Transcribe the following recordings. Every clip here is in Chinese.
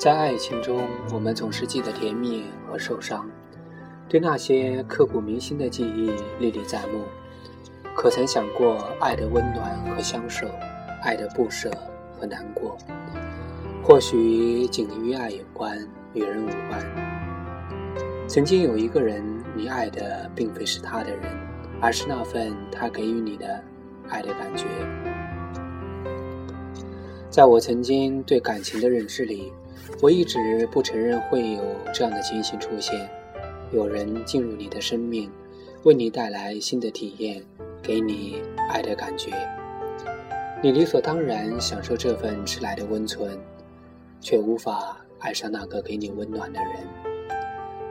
在爱情中，我们总是记得甜蜜和受伤，对那些刻骨铭心的记忆历历在目。可曾想过爱的温暖和相守，爱的不舍和难过？或许仅与爱有关，与人无关。曾经有一个人，你爱的并非是他的人，而是那份他给予你的爱的感觉。在我曾经对感情的认知里。我一直不承认会有这样的情形出现：有人进入你的生命，为你带来新的体验，给你爱的感觉。你理所当然享受这份迟来的温存，却无法爱上那个给你温暖的人。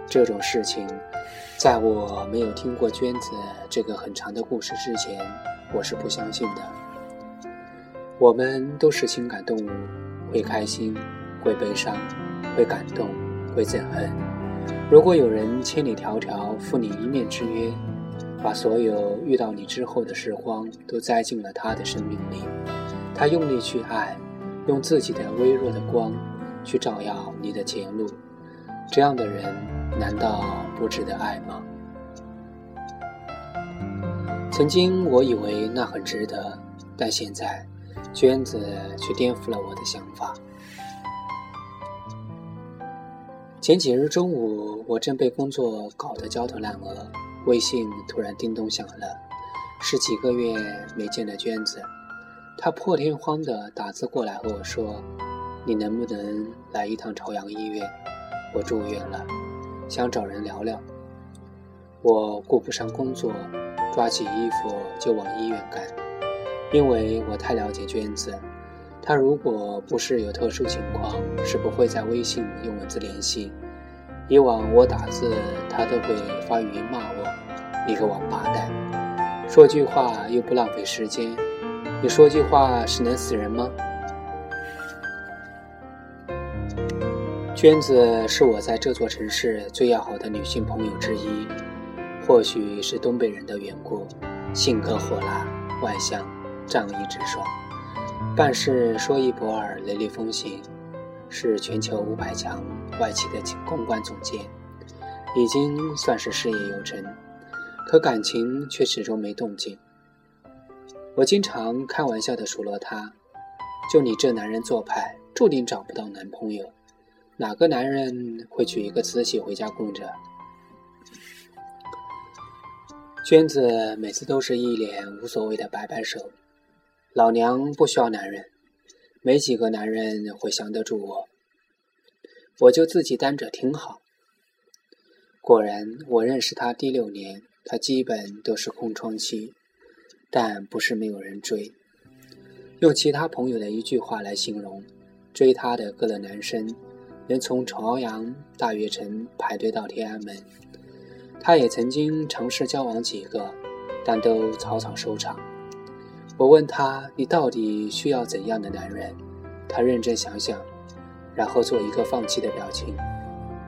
这种事情，在我没有听过娟子这个很长的故事之前，我是不相信的。我们都是情感动物，会开心。会悲伤，会感动，会憎恨。如果有人千里迢迢赴你一面之约，把所有遇到你之后的时光都栽进了他的生命里，他用力去爱，用自己的微弱的光去照耀你的前路，这样的人难道不值得爱吗？曾经我以为那很值得，但现在，娟子却颠覆了我的想法。前几日中午，我正被工作搞得焦头烂额，微信突然叮咚响了，是几个月没见的娟子，她破天荒的打字过来和我说：“你能不能来一趟朝阳医院？我住院了，想找人聊聊。”我顾不上工作，抓起衣服就往医院赶，因为我太了解娟子。他如果不是有特殊情况，是不会在微信用文字联系。以往我打字，他都会发语音骂我：“你个王八蛋，说句话又不浪费时间，你说句话是能死人吗？”娟子是我在这座城市最要好的女性朋友之一，或许是东北人的缘故，性格火辣、外向、仗义直爽。办事说一不二，雷厉风行，是全球五百强外企的公关总监，已经算是事业有成，可感情却始终没动静。我经常开玩笑的数落他：“就你这男人做派，注定找不到男朋友。哪个男人会娶一个慈禧回家供着？”娟子每次都是一脸无所谓的摆摆手。老娘不需要男人，没几个男人会降得住我，我就自己单着挺好。果然，我认识他第六年，他基本都是空窗期，但不是没有人追。用其他朋友的一句话来形容，追他的各类男生，能从朝阳大悦城排队到天安门。他也曾经尝试交往几个，但都草草收场。我问他：“你到底需要怎样的男人？”他认真想想，然后做一个放弃的表情。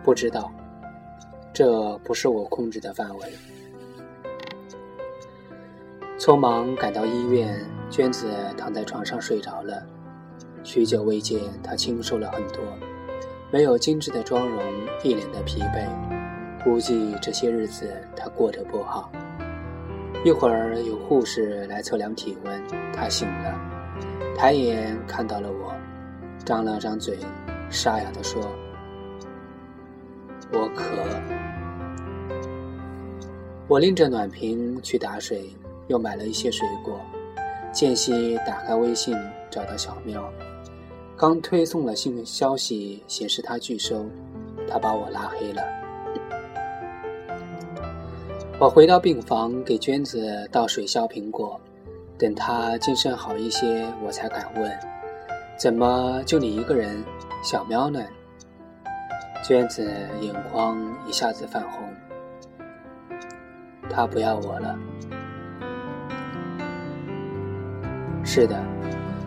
不知道，这不是我控制的范围。匆忙赶到医院，娟子躺在床上睡着了。许久未见，她清瘦了很多，没有精致的妆容，一脸的疲惫，估计这些日子她过得不好。一会儿有护士来测量体温，他醒了，抬眼看到了我，张了张嘴，沙哑地说：“我渴。”我拎着暖瓶去打水，又买了一些水果。间隙打开微信，找到小喵，刚推送了信消息，显示他拒收，他把我拉黑了。我回到病房，给娟子倒水削苹果。等她精神好一些，我才敢问：“怎么就你一个人？小喵呢？”娟子眼眶一下子泛红。他不要我了。是的，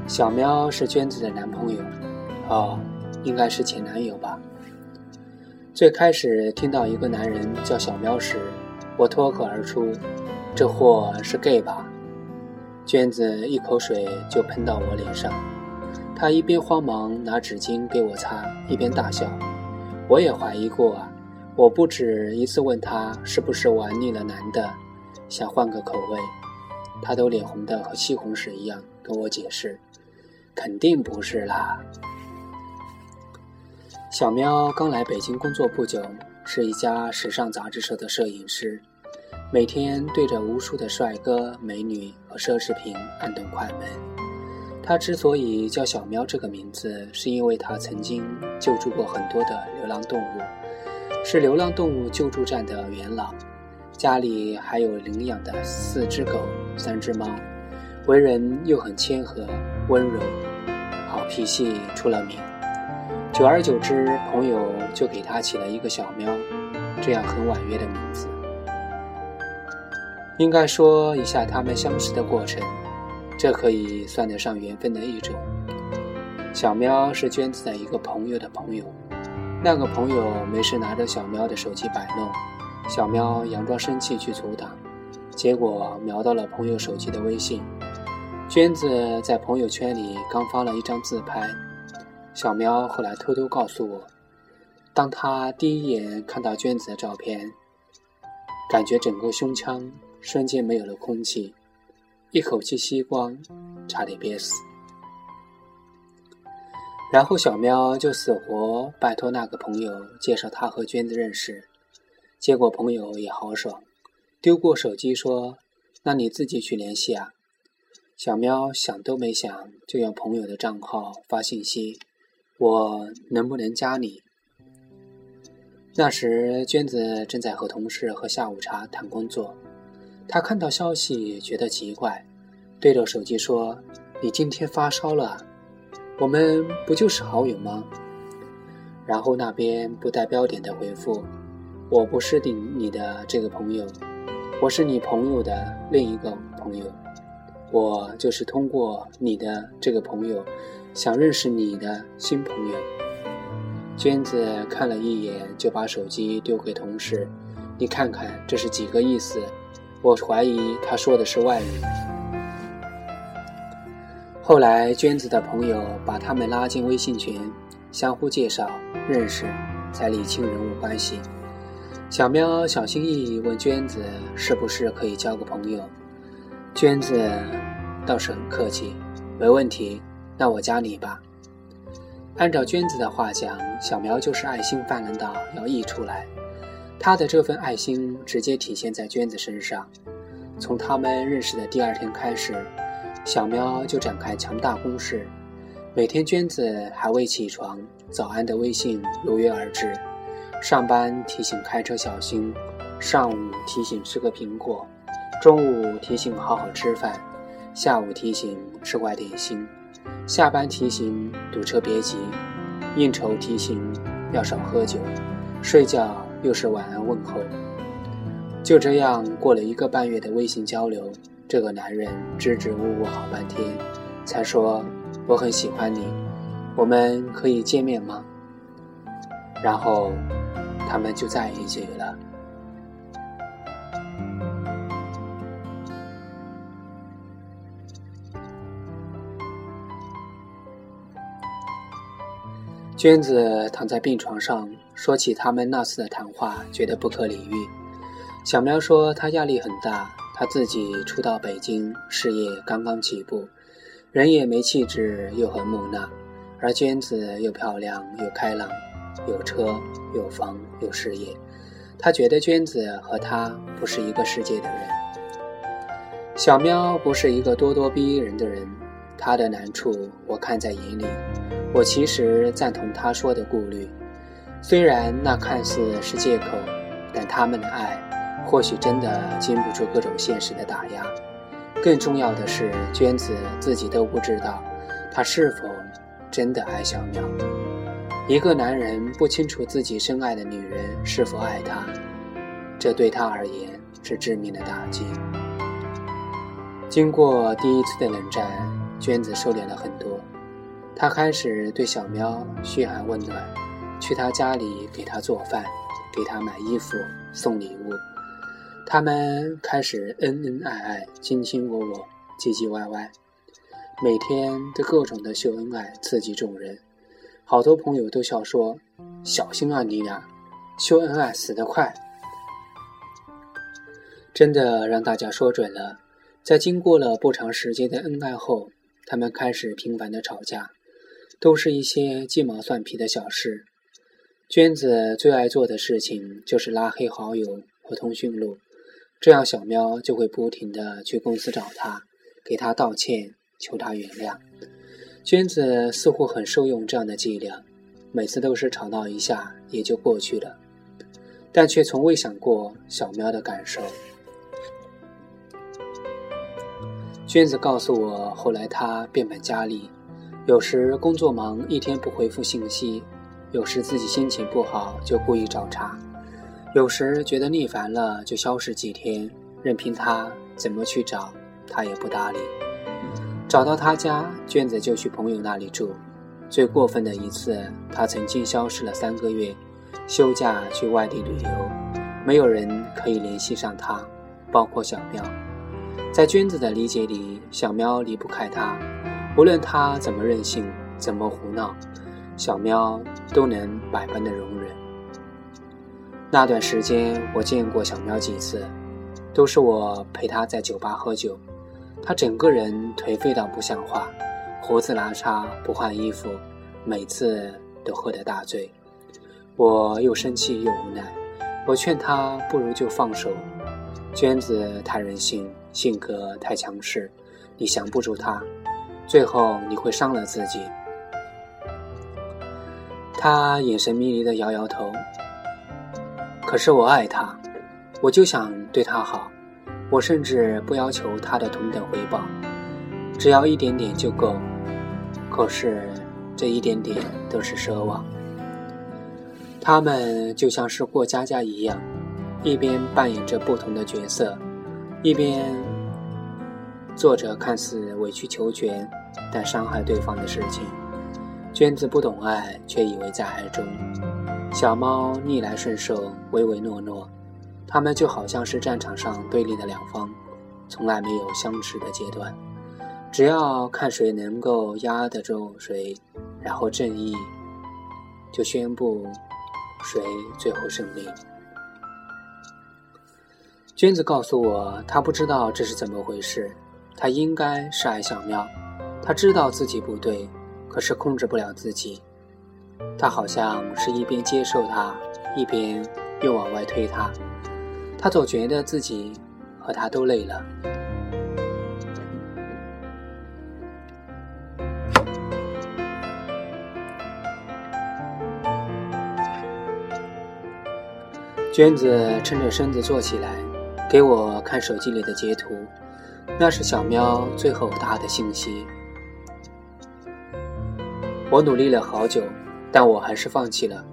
小喵是娟子的男朋友。哦，应该是前男友吧。最开始听到一个男人叫小喵时。我脱口而出：“这货是 gay 吧？”娟子一口水就喷到我脸上，他一边慌忙拿纸巾给我擦，一边大笑。我也怀疑过啊，我不止一次问他是不是玩腻了男的，想换个口味，他都脸红的和西红柿一样跟我解释，肯定不是啦。小喵刚来北京工作不久，是一家时尚杂志社的摄影师，每天对着无数的帅哥美女和奢侈品按动快门。他之所以叫小喵这个名字，是因为他曾经救助过很多的流浪动物，是流浪动物救助站的元老，家里还有领养的四只狗、三只猫，为人又很谦和温柔，好脾气出了名。久而久之，朋友就给他起了一个小喵，这样很婉约的名字。应该说一下他们相识的过程。这可以算得上缘分的一种。小喵是娟子的一个朋友的朋友，那个朋友没事拿着小喵的手机摆弄，小喵佯装生气去阻挡，结果瞄到了朋友手机的微信。娟子在朋友圈里刚发了一张自拍，小喵后来偷偷告诉我，当他第一眼看到娟子的照片，感觉整个胸腔瞬间没有了空气。一口气吸光，差点憋死。然后小喵就死活拜托那个朋友介绍他和娟子认识，结果朋友也豪爽，丢过手机说：“那你自己去联系啊。”小喵想都没想就用朋友的账号发信息：“我能不能加你？”那时娟子正在和同事喝下午茶谈工作。她看到消息觉得奇怪，对着手机说：“你今天发烧了？我们不就是好友吗？”然后那边不带标点的回复：“我不是你你的这个朋友，我是你朋友的另一个朋友。我就是通过你的这个朋友，想认识你的新朋友。”娟子看了一眼，就把手机丢给同事：“你看看这是几个意思？”我怀疑他说的是外语。后来，娟子的朋友把他们拉进微信群，相互介绍认识，才理清人物关系。小喵小心翼翼问娟子：“是不是可以交个朋友？”娟子倒是很客气：“没问题，那我加你吧。”按照娟子的话讲，小苗就是爱心泛滥到要溢出来。他的这份爱心直接体现在娟子身上。从他们认识的第二天开始，小喵就展开强大攻势。每天娟子还未起床，早安的微信如约而至。上班提醒开车小心，上午提醒吃个苹果，中午提醒好好吃饭，下午提醒吃块点心，下班提醒堵车别急，应酬提醒要少喝酒，睡觉。又是晚安问候，就这样过了一个半月的微信交流，这个男人支支吾吾好半天，才说我很喜欢你，我们可以见面吗？然后他们就在一起了。娟子躺在病床上，说起他们那次的谈话，觉得不可理喻。小苗说他压力很大，他自己初到北京，事业刚刚起步，人也没气质，又很木讷。而娟子又漂亮又开朗，有车有房有事业，他觉得娟子和他不是一个世界的人。小喵不是一个咄咄逼人的人，他的难处我看在眼里。我其实赞同他说的顾虑，虽然那看似是借口，但他们的爱或许真的经不住各种现实的打压。更重要的是，娟子自己都不知道，他是否真的爱小苗。一个男人不清楚自己深爱的女人是否爱他，这对他而言是致命的打击。经过第一次的冷战，娟子收敛了很多。她开始对小喵嘘寒问暖，去他家里给他做饭，给他买衣服、送礼物。他们开始恩恩爱爱、卿卿我我、唧唧歪歪。每天都各种的秀恩爱，刺激众人。好多朋友都笑说：“小心啊，你俩秀恩爱死得快。”真的让大家说准了，在经过了不长时间的恩爱后，他们开始频繁的吵架，都是一些鸡毛蒜皮的小事。娟子最爱做的事情就是拉黑好友和通讯录，这样小喵就会不停的去公司找他，给他道歉，求他原谅。娟子似乎很受用这样的伎俩，每次都是吵闹一下也就过去了，但却从未想过小喵的感受。娟子告诉我，后来她变本加厉，有时工作忙一天不回复信息，有时自己心情不好就故意找茬，有时觉得腻烦了就消失几天，任凭他怎么去找，他也不搭理。找到他家，娟子就去朋友那里住。最过分的一次，他曾经消失了三个月，休假去外地旅游，没有人可以联系上他，包括小喵。在娟子的理解里，小喵离不开他，无论他怎么任性，怎么胡闹，小喵都能百般的容忍。那段时间，我见过小喵几次，都是我陪他在酒吧喝酒，他整个人颓废到不像话，胡子拉碴，不换衣服，每次都喝得大醉。我又生气又无奈，我劝他不如就放手。娟子太任性。性格太强势，你降不住他，最后你会伤了自己。他眼神迷离的摇摇头。可是我爱他，我就想对他好，我甚至不要求他的同等回报，只要一点点就够。可是这一点点都是奢望。他们就像是过家家一样，一边扮演着不同的角色。一边做着看似委曲求全但伤害对方的事情，娟子不懂爱，却以为在爱中；小猫逆来顺受，唯唯诺诺。他们就好像是战场上对立的两方，从来没有相持的阶段。只要看谁能够压得住谁，然后正义就宣布谁最后胜利。娟子告诉我，她不知道这是怎么回事。他应该是爱小喵，他知道自己不对，可是控制不了自己。他好像是一边接受他，一边又往外推他。她总觉得自己和他都累了。娟子撑着身子坐起来。给我看手机里的截图，那是小喵最后打的信息。我努力了好久，但我还是放弃了。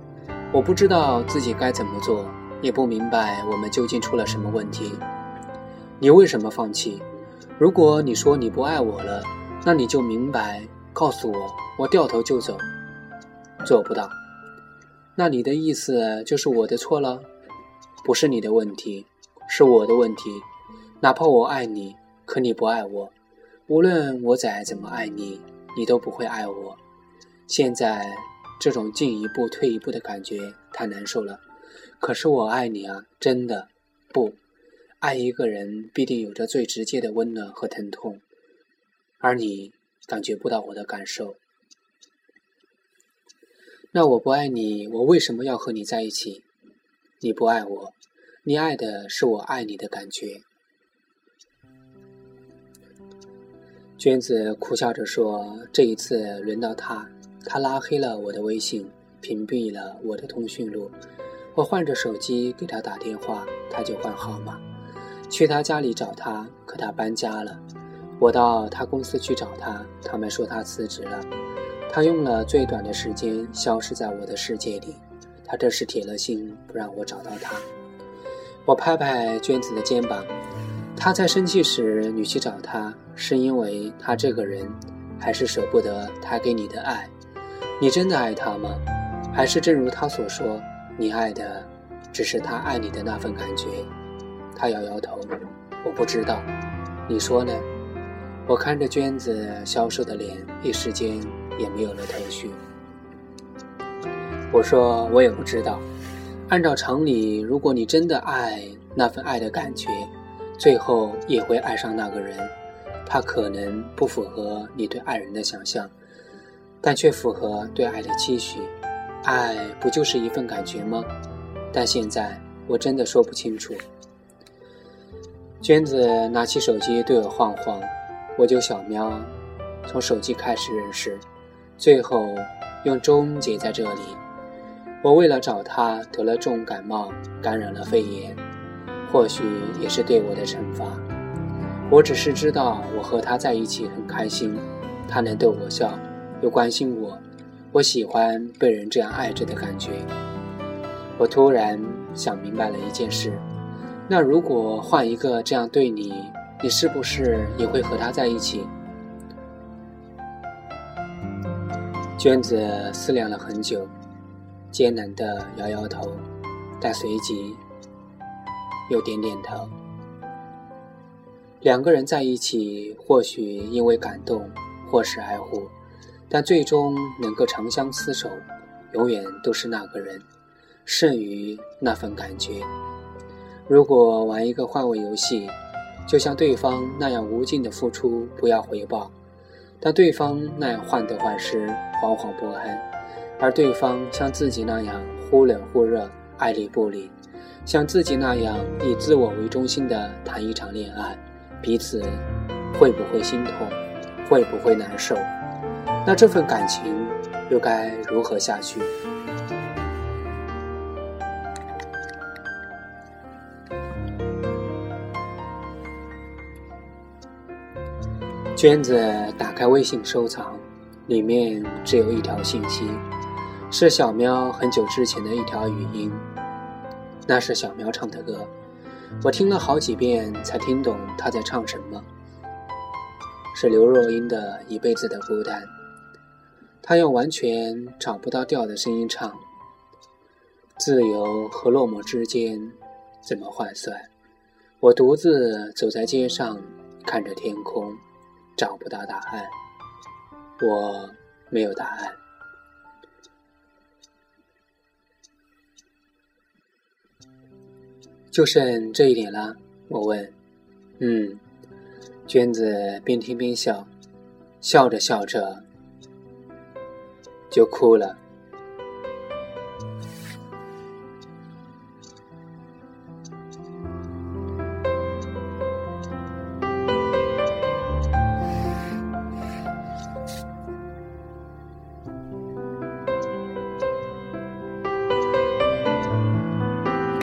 我不知道自己该怎么做，也不明白我们究竟出了什么问题。你为什么放弃？如果你说你不爱我了，那你就明白，告诉我，我掉头就走。做不到。那你的意思就是我的错了？不是你的问题。是我的问题，哪怕我爱你，可你不爱我。无论我再怎么爱你，你都不会爱我。现在这种进一步退一步的感觉太难受了。可是我爱你啊，真的。不，爱一个人必定有着最直接的温暖和疼痛，而你感觉不到我的感受。那我不爱你，我为什么要和你在一起？你不爱我。你爱的是我爱你的感觉。娟子苦笑着说：“这一次轮到他，他拉黑了我的微信，屏蔽了我的通讯录。我换着手机给他打电话，他就换号码。去他家里找他，可他搬家了。我到他公司去找他，他们说他辞职了。他用了最短的时间消失在我的世界里。他这是铁了心不让我找到他。”我拍拍娟子的肩膀，他在生气时，你去找他，是因为他这个人，还是舍不得他给你的爱？你真的爱他吗？还是正如他所说，你爱的只是他爱你的那份感觉？他摇摇头，我不知道。你说呢？我看着娟子消瘦的脸，一时间也没有了头绪。我说：“我也不知道。按照常理，如果你真的爱那份爱的感觉，最后也会爱上那个人。他可能不符合你对爱人的想象，但却符合对爱的期许。爱不就是一份感觉吗？但现在我真的说不清楚。”娟子拿起手机对我晃晃，我就小喵，从手机开始认识，最后用终结在这里。我为了找他得了重感冒，感染了肺炎，或许也是对我的惩罚。我只是知道我和他在一起很开心，他能逗我笑，又关心我，我喜欢被人这样爱着的感觉。我突然想明白了一件事：那如果换一个这样对你，你是不是也会和他在一起？娟子思量了很久。艰难地摇摇头，但随即又点点头。两个人在一起，或许因为感动，或是爱护，但最终能够长相厮守，永远都是那个人，胜于那份感觉。如果玩一个换位游戏，就像对方那样无尽的付出，不要回报；但对方那样患得患失，惶惶不安。而对方像自己那样忽冷忽热、爱理不理，像自己那样以自我为中心的谈一场恋爱，彼此会不会心痛，会不会难受？那这份感情又该如何下去？娟子打开微信收藏，里面只有一条信息。是小喵很久之前的一条语音，那是小苗唱的歌，我听了好几遍才听懂他在唱什么。是刘若英的《一辈子的孤单》，他用完全找不到调的声音唱：“自由和落寞之间怎么换算？我独自走在街上，看着天空，找不到答案。我没有答案。”就剩这一点了，我问。嗯，娟子边听边笑，笑着笑着就哭了。